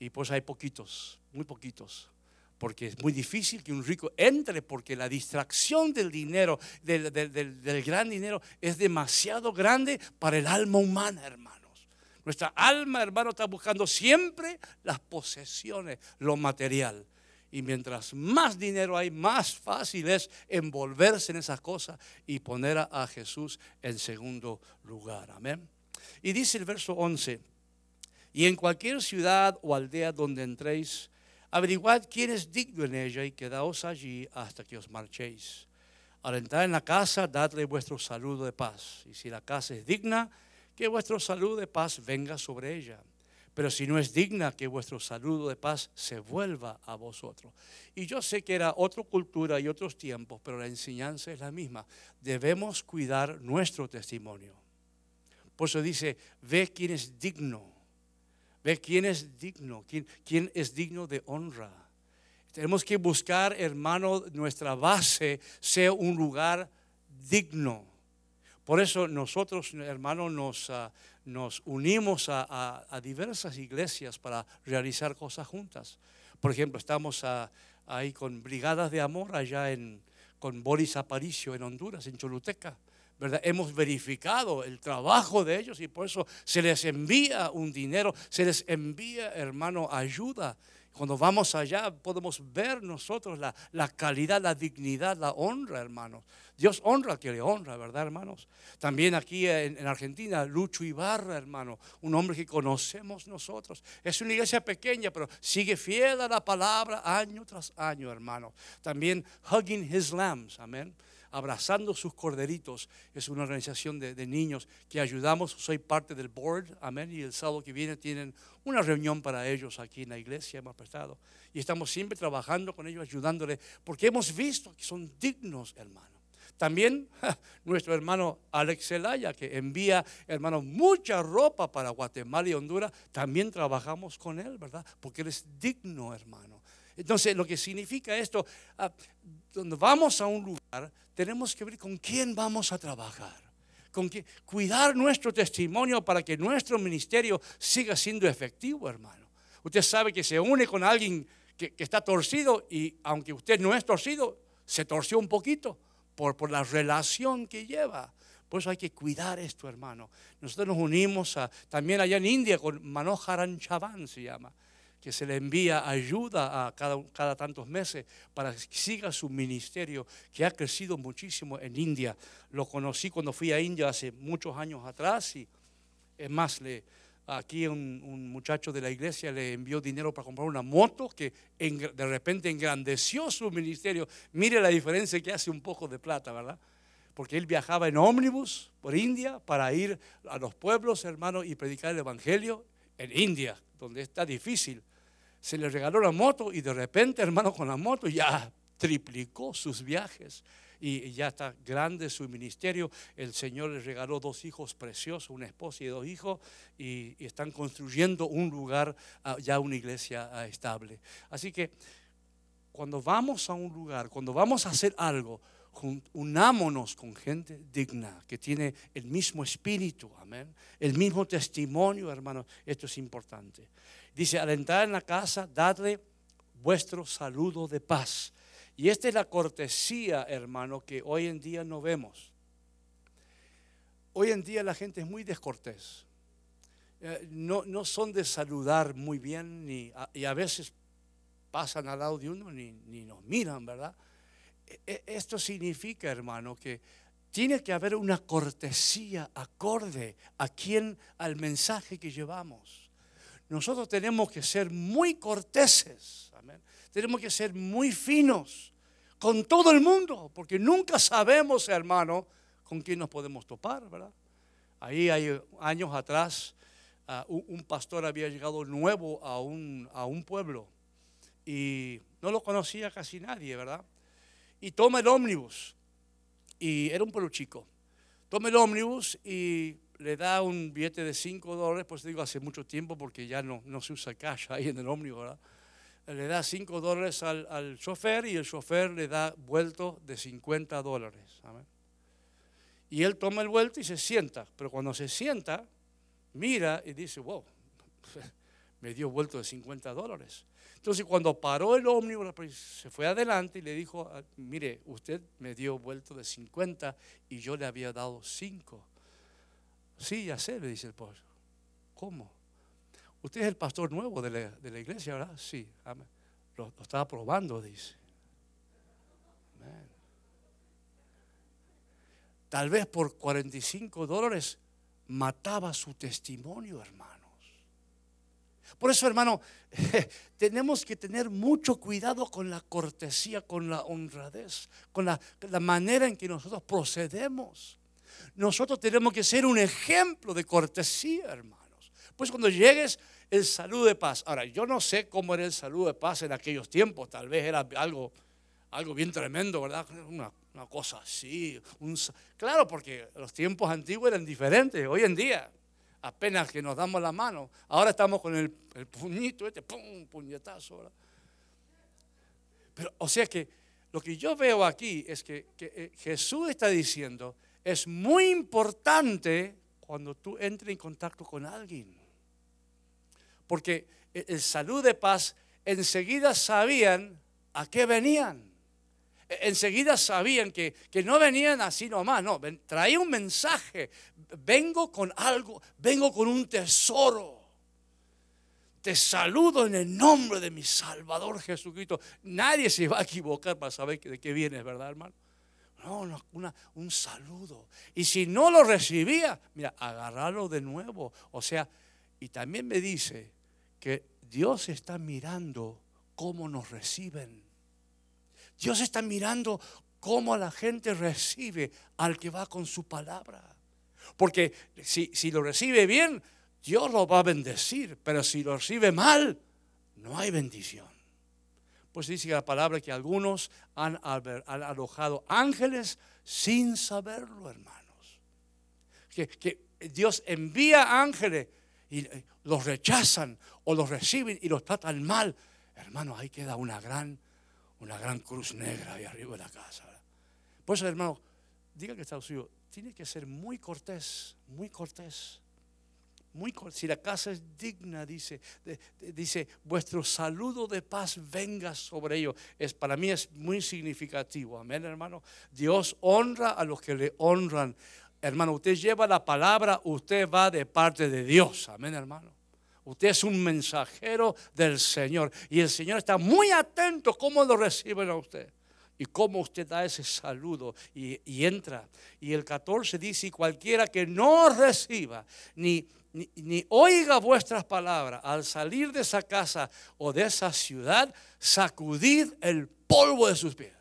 y pues hay poquitos, muy poquitos porque es muy difícil que un rico entre, porque la distracción del dinero, del, gran dinero, es demasiado grande para el alma humana, hermanos. Nuestra alma, hermano, está buscando siempre las posesiones, lo material. Y mientras más dinero hay, más fácil es envolverse en esas cosas y poner a, Jesús en segundo lugar. Amén. Y dice el verso 11, y en cualquier ciudad o aldea donde entréis, Averiguad quién es digno en ella y quedaos allí hasta que os marchéis. Al entrar en la casa, dadle vuestro saludo de paz. Y si la casa es digna, que vuestro saludo de paz venga sobre ella. Pero si no es digna, que vuestro saludo de paz se vuelva a vosotros. Y yo sé que era otra cultura y otros tiempos, pero la enseñanza es la misma. Debemos cuidar nuestro testimonio. Por eso dice, ve quién es digno Ve quién es digno, quién, quién es digno de honra. Tenemos que buscar, hermano, nuestra base sea un lugar digno. Por eso nosotros, hermano, nos, ah, nos unimos a, diversas iglesias para realizar cosas juntas. Por ejemplo, estamos ahí con Brigadas de Amor allá en, con Boris Aparicio en Honduras, en Choluteca. Hemos verificado el trabajo de ellos y por eso se les envía un dinero, se les envía, hermano, ayuda. Cuando vamos allá podemos ver nosotros la, la, calidad, la dignidad, la honra, hermanos. Dios honra que le honra, ¿verdad, hermanos? También aquí en, en, Argentina, Lucho Ibarra, hermano, un hombre que conocemos nosotros. Es una iglesia pequeña, pero sigue fiel a la palabra año tras año, hermano. También Hugging His Lambs, amén abrazando sus corderitos. Es una organización de, niños que ayudamos. Soy parte del board, amén. Y el sábado que viene tienen una reunión para ellos aquí en la iglesia, hemos prestado. Y estamos siempre trabajando con ellos, ayudándoles, porque hemos visto que son dignos, hermano. También nuestro hermano Alex Zelaya, que envía, hermano, mucha ropa para Guatemala y Honduras, también trabajamos con él, ¿verdad? Porque él es digno, hermano. Entonces, lo que significa esto, cuando vamos a un lugar, tenemos que ver con quién vamos a trabajar. Con quién, cuidar nuestro testimonio para que nuestro ministerio siga siendo efectivo, hermano. Usted sabe que se une con alguien que, que está torcido y aunque usted no es torcido, se torció un poquito por, por la relación que lleva. Por eso hay que cuidar esto, hermano. Nosotros nos unimos a, también allá en India con Manoharan Chavan, se llama que se le envía ayuda a cada, cada tantos meses para que siga su ministerio, que ha crecido muchísimo en India. Lo conocí cuando fui a India hace muchos años atrás y es más, le, aquí un, muchacho de la iglesia le envió dinero para comprar una moto que de repente engrandeció su ministerio. Mire la diferencia que hace un poco de plata, ¿verdad? Porque él viajaba en ómnibus por India para ir a los pueblos, hermanos, y predicar el Evangelio en India, donde está difícil se le regaló la moto y de repente, hermano, con la moto ya triplicó sus viajes y ya está grande su ministerio. El Señor le regaló dos hijos preciosos, una esposa y dos hijos, y, y están construyendo un lugar, uh, ya una iglesia uh, estable. Así que cuando vamos a un lugar, cuando vamos a hacer algo, unámonos con gente digna, que tiene el mismo espíritu, amén, el mismo testimonio, hermano. Esto es importante. Dice, al entrar en la casa, dadle vuestro saludo de paz. Y esta es la cortesía, hermano, que hoy en día no vemos. Hoy en día la gente es muy descortés. Eh, no, no, son de saludar muy bien ni, y a veces pasan al lado de uno ni, ni nos miran, ¿verdad? E, e, esto significa, hermano, que tiene que haber una cortesía acorde a quien, al mensaje que llevamos nosotros tenemos que ser muy corteses, tenemos que ser muy finos con todo el mundo, porque nunca sabemos, hermano, con quién nos podemos topar, ¿verdad? Ahí hay años atrás, un, un, pastor había llegado nuevo a un, a un pueblo y no lo conocía casi nadie, ¿verdad? Y toma el ómnibus, y era un pueblo chico, toma el ómnibus y le da un billete de 5 dólares, pues digo hace mucho tiempo porque ya no, no se usa cash ahí en el ómnibus. Le da 5 dólares al, al, chofer y el chofer le da vuelto de 50 dólares. Y él toma el vuelto y se sienta, pero cuando se sienta, mira y dice, wow, me dio vuelto de 50 dólares. Entonces cuando paró el ómnibus, se fue adelante y le dijo, ah, mire, usted me dio vuelto de 50 y yo le había dado 5. Sí, ya sé, le dice el pastor. ¿Cómo? Usted es el pastor nuevo de la, de la iglesia, ¿verdad? Sí, amén. Lo, lo estaba probando, dice. Tal vez por 45 dólares mataba su testimonio, hermanos. Por eso, hermano, tenemos que tener mucho cuidado con la cortesía, con la honradez, con la, la manera en que nosotros procedemos nosotros tenemos que ser un ejemplo de cortesía, hermanos. Pues cuando llegues, el saludo de paz. Ahora, yo no sé cómo era el saludo de paz en aquellos tiempos, tal vez era algo, algo bien tremendo, ¿verdad? Una, cosa así. Claro, porque los tiempos antiguos eran diferentes. Hoy en día, apenas que nos damos la mano, ahora estamos con el, puñito, este, pum, puñetazo. Pero, o sea que lo que yo veo aquí es que, que eh, Jesús está diciendo, es muy importante cuando tú entres en contacto con alguien. Porque el salud de paz enseguida sabían a qué venían. E, enseguida sabían que, que no venían así nomás, no, traía un mensaje. Vengo con algo, vengo con un tesoro. te saludo en el nombre de mi Salvador Jesucristo. Nadie se va a equivocar para saber de qué vienes, ¿verdad, hermano? No, un saludo. Y si no lo recibía, mira, agarrarlo de nuevo. O sea, y también me dice que Dios está mirando cómo nos reciben. Dios está mirando cómo la gente recibe al que va con su palabra. Porque si, si lo recibe bien, Dios lo va a bendecir. Pero si lo recibe mal, no hay bendición. Pues dice la palabra que algunos han, alojado ángeles sin saberlo, hermanos. Que, Dios envía ángeles y eh, los rechazan o los reciben y los tratan mal. Hermano, ahí queda una gran, una gran cruz negra ahí arriba de la casa. Por eso, hermano, diga que está suyo. Tiene que ser muy cortés, muy cortés si la casa es digna, dice, dice, vuestro saludo de paz venga sobre ellos. Es, para mí es muy significativo. Amén, hermano. Dios honra a los que le honran. Hermano, usted lleva la palabra, usted va de parte de Dios. Amén, hermano. Usted es un mensajero del Señor. Y el Señor está muy atento cómo lo reciben a usted y cómo usted da ese saludo y, y, entra. Y el 14 dice, cualquiera que no reciba ni ni, oiga vuestras palabras, al salir de esa casa o de esa ciudad, sacudid el polvo de sus pies.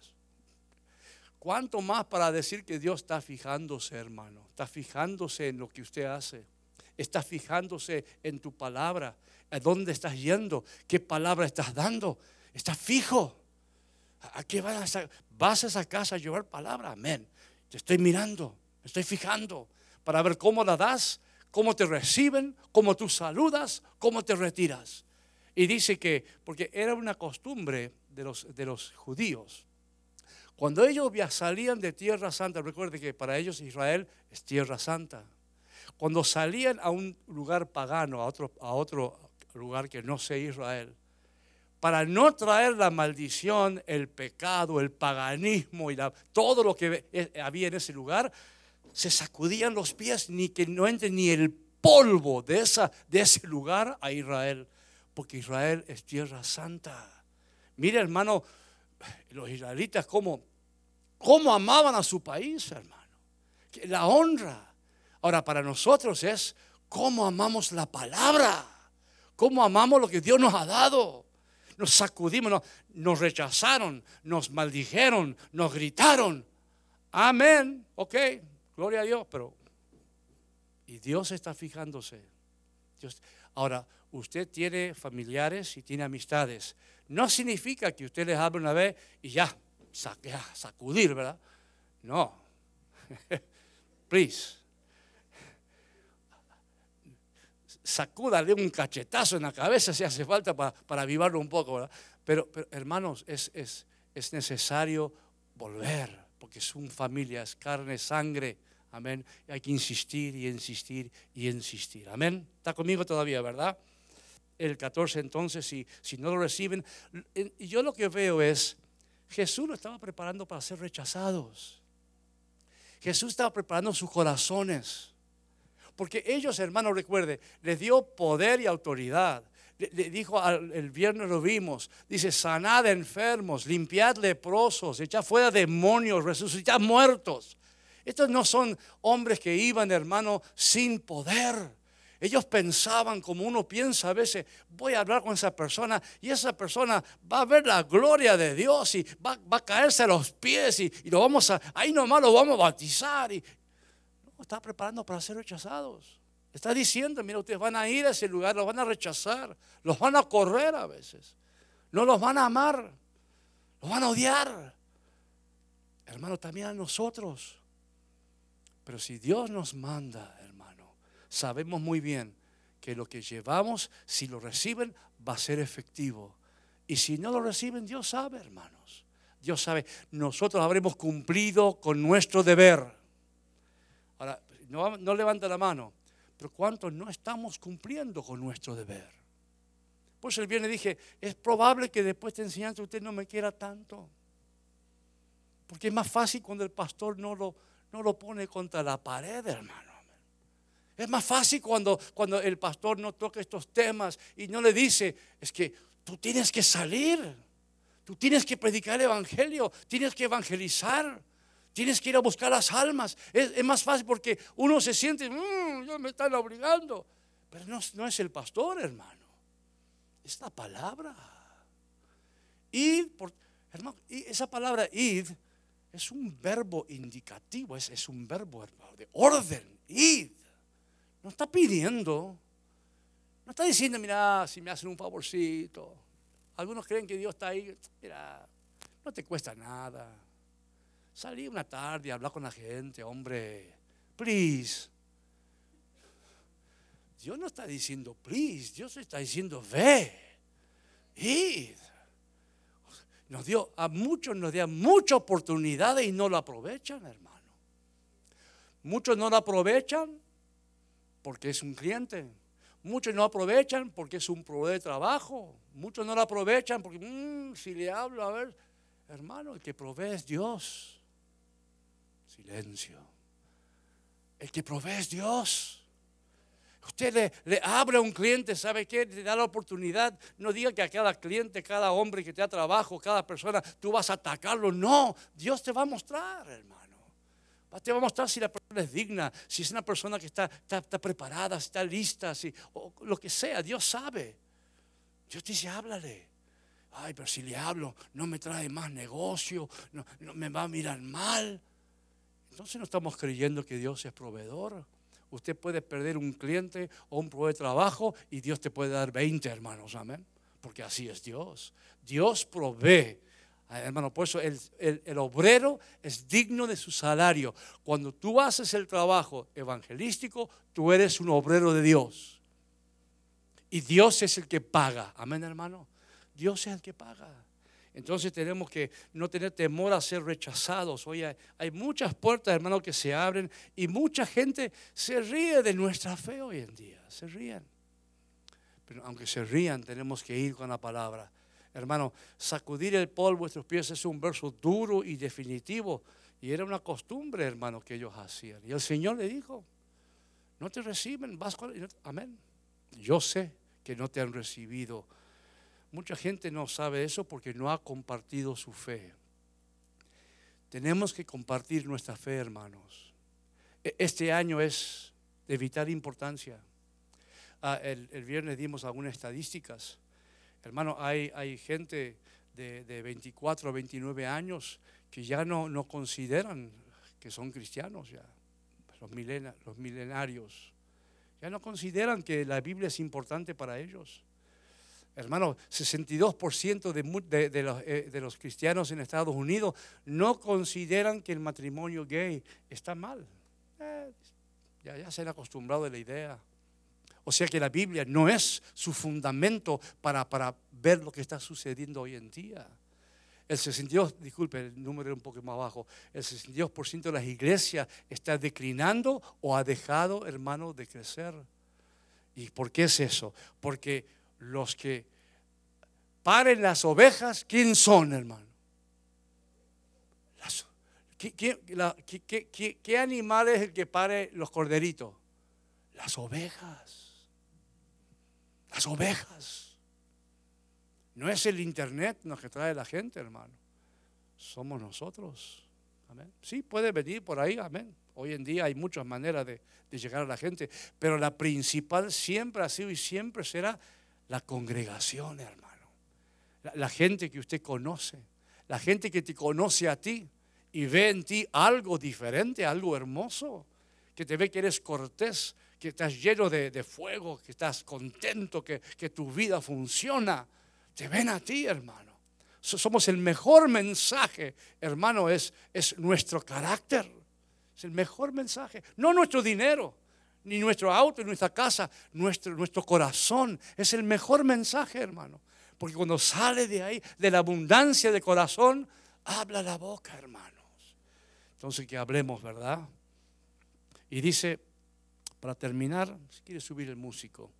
¿Cuánto más para decir que Dios está fijándose, hermano? Está fijándose en lo que usted hace. Está fijándose en tu palabra. ¿A dónde estás yendo? ¿Qué palabra estás dando? Está fijo. ¿A qué vas a, vas a esa casa a llevar palabra? Amén. Te estoy mirando, estoy fijando para ver cómo la das cómo te reciben, cómo tú saludas, cómo te retiras. Y dice que, porque era una costumbre de los, de los judíos, cuando ellos salían de Tierra Santa, recuerde que para ellos Israel es Tierra Santa. Cuando salían a un lugar pagano, a otro, a otro lugar que no sea Israel, para no traer la maldición, el pecado, el paganismo y todo lo que había en ese lugar, se sacudían los pies, ni que no entre ni el polvo de, esa, de ese lugar a Israel, porque Israel es tierra santa. Mire, hermano, los israelitas cómo, cómo amaban a su país, hermano. La honra. Ahora, para nosotros es cómo amamos la palabra, cómo amamos lo que Dios nos ha dado. Nos sacudimos, nos, nos rechazaron, nos maldijeron, nos gritaron. Amén, ok, Gloria a Dios, pero... Y Dios está fijándose. ahora, usted tiene familiares y tiene amistades. No significa que usted les hable una vez y ya, sacudir, ¿verdad? No. Please. Sacúdale un cachetazo en la cabeza si hace falta para, para avivarlo un poco, ¿verdad? Pero, hermanos, es, es, es necesario volver, porque son familias, carne, sangre. Amén. Hay que insistir y insistir y insistir. Amén. Está conmigo todavía, ¿verdad? El 14 entonces, si, si no lo reciben, yo lo que veo es, Jesús lo estaba preparando para ser rechazados. Jesús estaba preparando sus corazones. Porque ellos, hermanos, recuerde, les dio poder y autoridad. Le, dijo, el viernes lo vimos, dice, sanad enfermos, limpiad leprosos, echad fuera demonios, resucitad muertos. Estos no son hombres que iban, hermano, sin poder. Ellos pensaban como uno piensa a veces, voy a hablar con esa persona y esa persona va a ver la gloria de Dios y va, a caerse a los pies y, lo vamos a, ahí nomás lo vamos a bautizar. Y, no, está preparando para ser rechazados. Está diciendo, mira, ustedes van a ir a ese lugar, los van a rechazar, los van a correr a veces, no los van a amar, los van a odiar. Hermano, también a nosotros. Pero si Dios nos manda, hermano, sabemos muy bien que lo que llevamos, si lo reciben, va a ser efectivo. Y si no lo reciben, Dios sabe, hermanos. Dios sabe, nosotros habremos cumplido con nuestro deber. Ahora, no, levanta la mano, pero ¿cuántos no estamos cumpliendo con nuestro deber? Pues el viernes dije, es probable que después de enseñanza usted no me quiera tanto. Porque es más fácil cuando el pastor no lo, no lo pone contra la pared, hermano. Es más fácil cuando, cuando el pastor no toca estos temas y no le dice, es que tú tienes que salir, tú tienes que predicar el Evangelio, tienes que evangelizar, tienes que ir a buscar las almas. Es, más fácil porque uno se siente, mmm, ya me están obligando. Pero no, no es el pastor, hermano, es la palabra. Y, por, hermano, esa palabra id es un verbo indicativo, es, un verbo de orden, id. No está pidiendo. No está diciendo, mira, si me hacen un favorcito. Algunos creen que Dios está ahí. Mira, no te cuesta nada. Salí una tarde a hablar con la gente, hombre. Please. Dios no está diciendo please, Dios está diciendo ve. Id. Nos dio a muchos, nos dio muchas oportunidades y no lo aprovechan, hermano. Muchos no lo aprovechan porque es un cliente. Muchos no aprovechan porque es un proveedor de trabajo. Muchos no lo aprovechan porque, mm, si le hablo, a ver, hermano, el que provee es Dios. Silencio. El que provee es Dios. Usted le, le, a un cliente, ¿sabe qué? Le da la oportunidad. No diga que a cada cliente, cada hombre que te da trabajo, cada persona, tú vas a atacarlo. No, Dios te va a mostrar, hermano. Te va a mostrar si la persona es digna, si es una persona que está, está, preparada, está lista, si, o lo que sea. Dios sabe. Dios te dice, háblale. Ay, pero si le hablo, no me trae más negocio, no, me va a mirar mal. Entonces no estamos creyendo que Dios es proveedor. Usted puede perder un cliente o un de trabajo y Dios te puede dar 20, hermanos, amén. Porque así es Dios. Dios provee hermano, por eso el, el, obrero es digno de su salario. Cuando tú haces el trabajo evangelístico, tú eres un obrero de Dios. Y Dios es el que paga. Amén, hermano. Dios es el que paga. Entonces tenemos que no tener temor a ser rechazados. Hoy hay, muchas puertas, hermano, que se abren y mucha gente se ríe de nuestra fe hoy en día. Se ríen. Pero aunque se rían, tenemos que ir con la palabra. Hermano, sacudir el polvo de vuestros pies es un verso duro y definitivo. Y era una costumbre, hermano, que ellos hacían. Y el Señor le dijo, no te reciben, vas con... Amén. Yo sé que no te han recibido. Mucha gente no sabe eso porque no ha compartido su fe. Tenemos que compartir nuestra fe, hermanos. E-, este año es de vital importancia. Ah, el, viernes dimos algunas estadísticas. Hermano, hay, hay gente de, de, 24 a 29 años que ya no, no consideran que son cristianos, ya, los, los milenarios. Ya no consideran que la Biblia es importante para ellos. Hermano, 62% de, de, los, eh, de, los, cristianos en Estados Unidos no consideran que el matrimonio gay está mal. Eh, ya, ya se han acostumbrado a la idea. O sea que la Biblia no es su fundamento para, para ver lo que está sucediendo hoy en día. El 62, disculpe, el número es un poco más bajo, el 62% de las iglesias está declinando o ha dejado, hermano, de crecer. ¿Y por qué es eso? Porque los que paren las ovejas, ¿quién son, hermano? ¿qué, qué, animal es el que pare los corderitos? Las ovejas. Las ovejas. No es el internet lo que trae la gente, hermano. Somos nosotros. Amén. Sí, puede venir por ahí, amén. Hoy en día hay muchas maneras de, llegar a la gente, pero la principal siempre ha sido y siempre será la congregación, hermano. La, gente que usted conoce, la gente que te conoce a ti y ve en ti algo diferente, algo hermoso, que te ve que eres cortés, que estás lleno de, fuego, que estás contento, que, tu vida funciona. Te ven a ti, hermano. Somos el mejor mensaje, hermano, es, es nuestro carácter. Es el mejor mensaje. No nuestro dinero, ni nuestro auto, ni nuestra casa, nuestro, nuestro corazón. Es el mejor mensaje, hermano. Porque cuando sale de ahí, de la abundancia de corazón, habla la boca, hermanos. Entonces que hablemos, ¿verdad? Y dice, para terminar, si quiere subir el músico,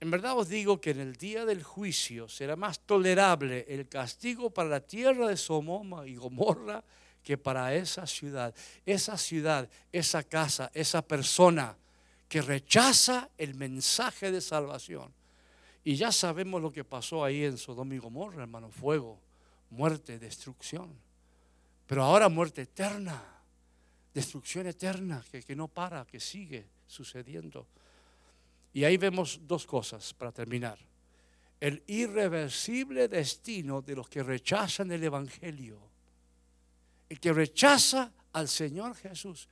en verdad os digo que en el día del juicio será más tolerable el castigo para la tierra de Somoma y Gomorra que para esa ciudad. Esa ciudad, esa casa, esa persona que rechaza el mensaje de salvación. Y ya sabemos lo que pasó ahí en Sodoma y Gomorra, hermano, fuego, muerte, destrucción. Pero ahora muerte eterna, destrucción eterna, que, que no para, que sigue sucediendo. Y ahí vemos dos cosas para terminar. El irreversible destino de los que rechazan el Evangelio. El que rechaza al Señor Jesús.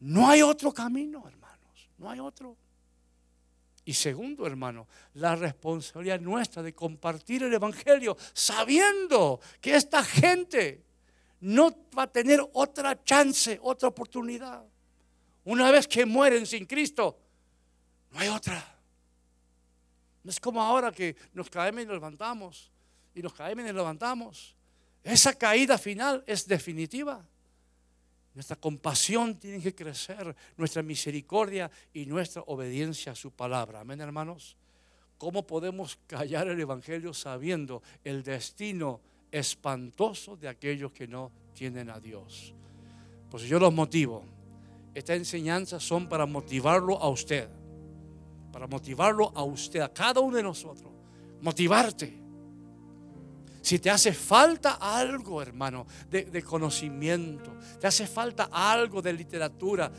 No hay otro camino, hermanos. No hay otro. Y segundo, hermano, la responsabilidad nuestra de compartir el Evangelio sabiendo que esta gente no va a tener otra chance, otra oportunidad. Una vez que mueren sin Cristo, no hay otra. No es como ahora que nos caemos y nos levantamos, y nos caemos y nos levantamos. Esa caída final es definitiva. Nuestra compasión tiene que crecer, nuestra misericordia y nuestra obediencia a su palabra. Amén, hermanos. ¿Cómo podemos callar el Evangelio sabiendo el destino espantoso de aquellos que no tienen a Dios? Pues yo los motivo. Estas enseñanzas son para motivarlo a usted, para motivarlo a usted, a cada uno de nosotros. Motivarte si te hace falta algo, hermano, de, conocimiento, te hace falta algo de literatura,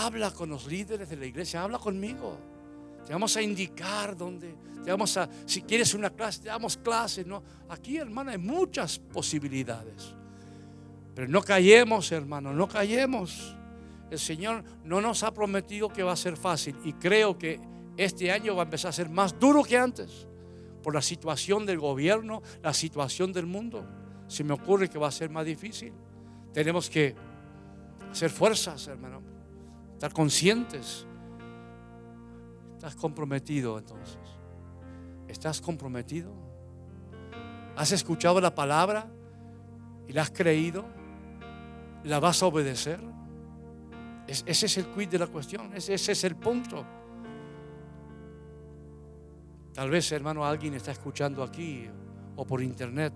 habla con los líderes de la iglesia, habla conmigo. Te vamos a indicar dónde, te vamos a, si quieres una clase, te damos clases, ¿no? Aquí, hermano, hay muchas posibilidades. Pero no callemos, hermano, no callemos. El Señor no nos ha prometido que va a ser fácil y creo que este año va a empezar a ser más duro que antes por la situación del gobierno, la situación del mundo. Se me ocurre que va a ser más difícil. Tenemos que hacer fuerzas, hermano. Estar conscientes. ¿Estás comprometido entonces? ¿Estás comprometido? ¿Has escuchado la palabra y la has creído? ¿La vas a obedecer? Ese es el quid de la cuestión, ese es el punto. Tal vez, hermano, alguien está escuchando aquí o por internet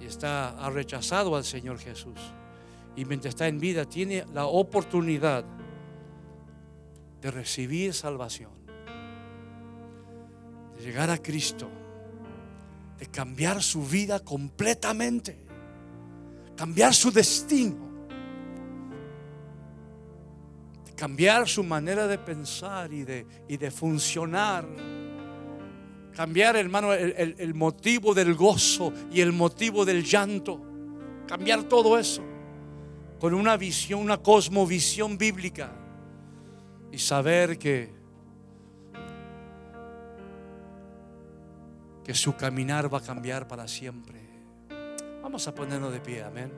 y está ha rechazado al Señor Jesús. Y mientras está en vida tiene la oportunidad de recibir salvación, de llegar a Cristo, de cambiar su vida completamente, cambiar su destino cambiar su manera de pensar y de, y de funcionar. Cambiar, hermano, el, el motivo del gozo y el motivo del llanto. Cambiar todo eso con una visión, una cosmovisión bíblica. Y saber que, que su caminar va a cambiar para siempre. Vamos a ponernos de pie, amén.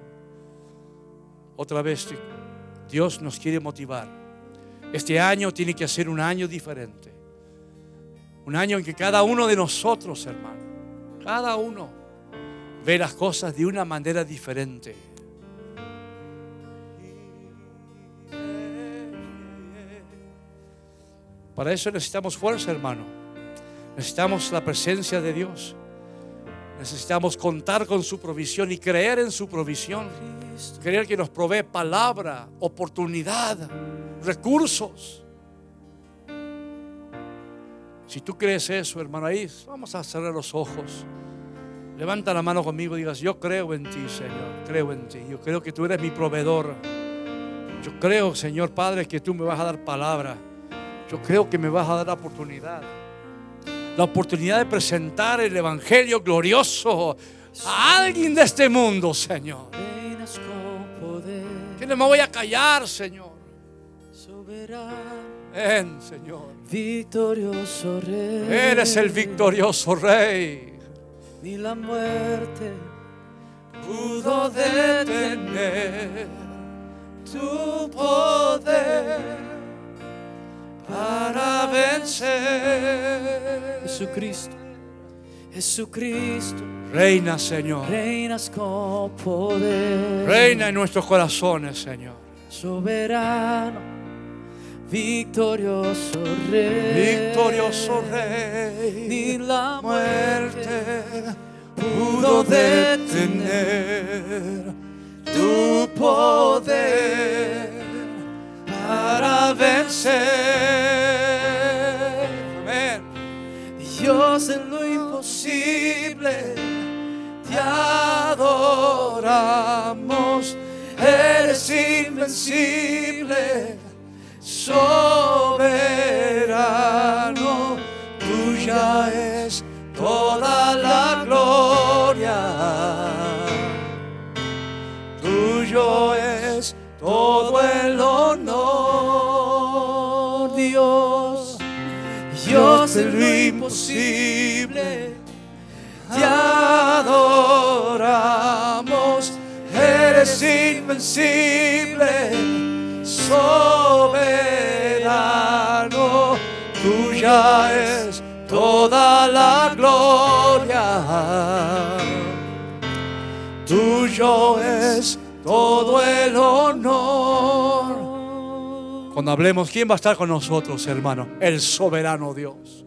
Otra vez, Dios nos quiere motivar. Este año tiene que ser un año diferente. Un año en que cada uno de nosotros, hermano, cada uno ve las cosas de una manera diferente. Para eso necesitamos fuerza, hermano. Necesitamos la presencia de Dios. Necesitamos contar con su provisión y creer en su provisión. Creer que nos provee palabra, oportunidad recursos. Si tú crees eso, hermano, ahí vamos a cerrar los ojos. Levanta la mano conmigo y digas, yo creo en ti, Señor, creo en ti. Yo creo que tú eres mi proveedor. Yo creo, Señor Padre, que tú me vas a dar palabra. Yo creo que me vas a dar la oportunidad. La oportunidad de presentar el Evangelio glorioso a alguien de este mundo, Señor. Que no me voy a callar, Señor. Ven, Señor. Victorioso Rey. Eres el victorioso Rey. Ni la muerte pudo detener tu poder para vencer. Jesucristo. Jesucristo. Reina, Señor. Reinas con poder. Reina en nuestros corazones, Señor. Soberano Victorioso Rey, victorioso Rey, ni la muerte pudo detener tu poder para vencer. Amén. Dios en lo imposible te adoramos, eres invencible soberano, tuya es toda la gloria. Tuyo es todo el honor, Dios. Dios de lo imposible, te adoramos. Eres invencible, soberano. Tuya es toda la gloria. Tuyo es todo el honor. Cuando hablemos, ¿quién va a estar con nosotros, hermano? El soberano Dios.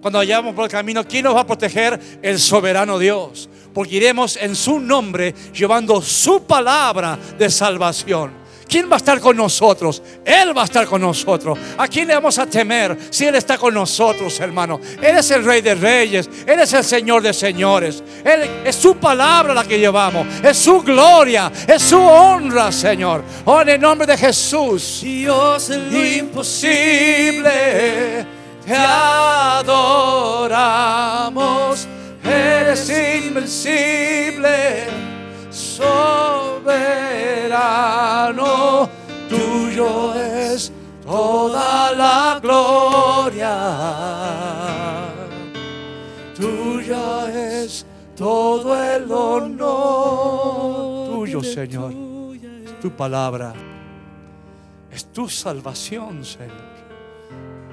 Cuando vayamos por el camino, ¿quién nos va a proteger? El soberano Dios. Porque iremos en su nombre llevando su palabra de salvación. ¿Quién va a estar con nosotros? Él va a estar con nosotros. ¿A quién le vamos a temer si Él está con nosotros, hermano? Él es el Rey de Reyes. Él es el Señor de Señores. Él es su palabra la que llevamos. Es su gloria. Es su honra, Señor. Oh, en el nombre de Jesús. Dios lo Imposible. Te adoramos. Eres invencible soberano, tuyo es toda la gloria. Tuya es todo el honor. Tuyo, Señor. Es tu palabra. Es tu salvación, Señor.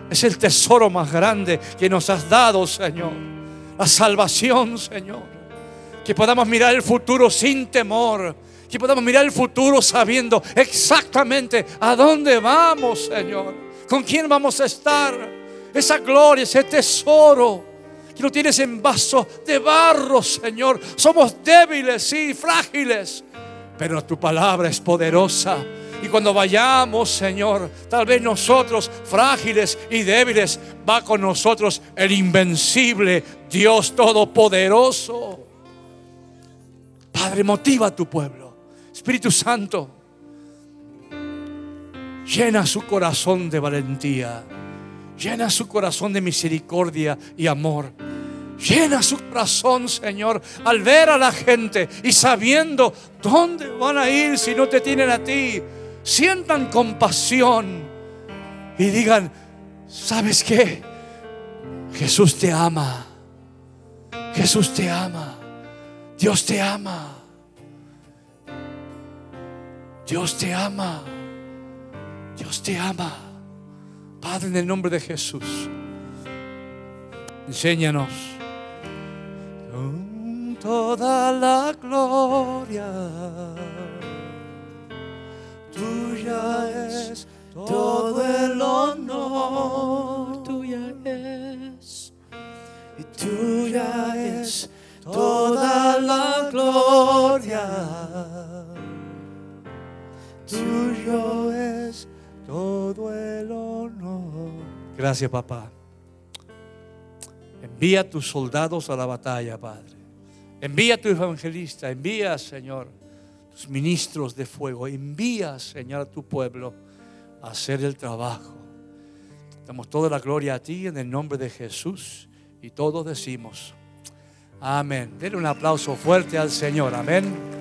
Es el tesoro más grande que nos has dado, Señor. La salvación, Señor. Que podamos mirar el futuro sin temor. Que podamos mirar el futuro sabiendo exactamente a dónde vamos, Señor. Con quién vamos a estar. Esa gloria, ese tesoro. Que lo tienes en vaso de barro, Señor. Somos débiles, sí, frágiles. Pero tu palabra es poderosa. Y cuando vayamos, Señor, tal vez nosotros, frágiles y débiles, va con nosotros el invencible Dios Todopoderoso. Padre, motiva a tu pueblo. Espíritu Santo, llena su corazón de valentía. Llena su corazón de misericordia y amor. Llena su corazón, Señor, al ver a la gente y sabiendo dónde van a ir si no te tienen a ti. Sientan compasión y digan, ¿sabes qué? Jesús te ama. Jesús te ama. Dios te ama. Dios te ama. Dios te ama. Padre, en el nombre de Jesús, enséñanos toda la gloria. Tuya es todo el honor. tuya es. Y tuya es toda la gloria. Tuyo es todo el honor. Gracias, papá. Envía tus soldados a la batalla, Padre. Envía a tu evangelista. Envía, Señor, tus ministros de fuego. Envía, Señor, a tu pueblo a hacer el trabajo. Damos toda la gloria a ti en el nombre de Jesús. Y todos decimos, amén. Denle un aplauso fuerte al Señor, amén.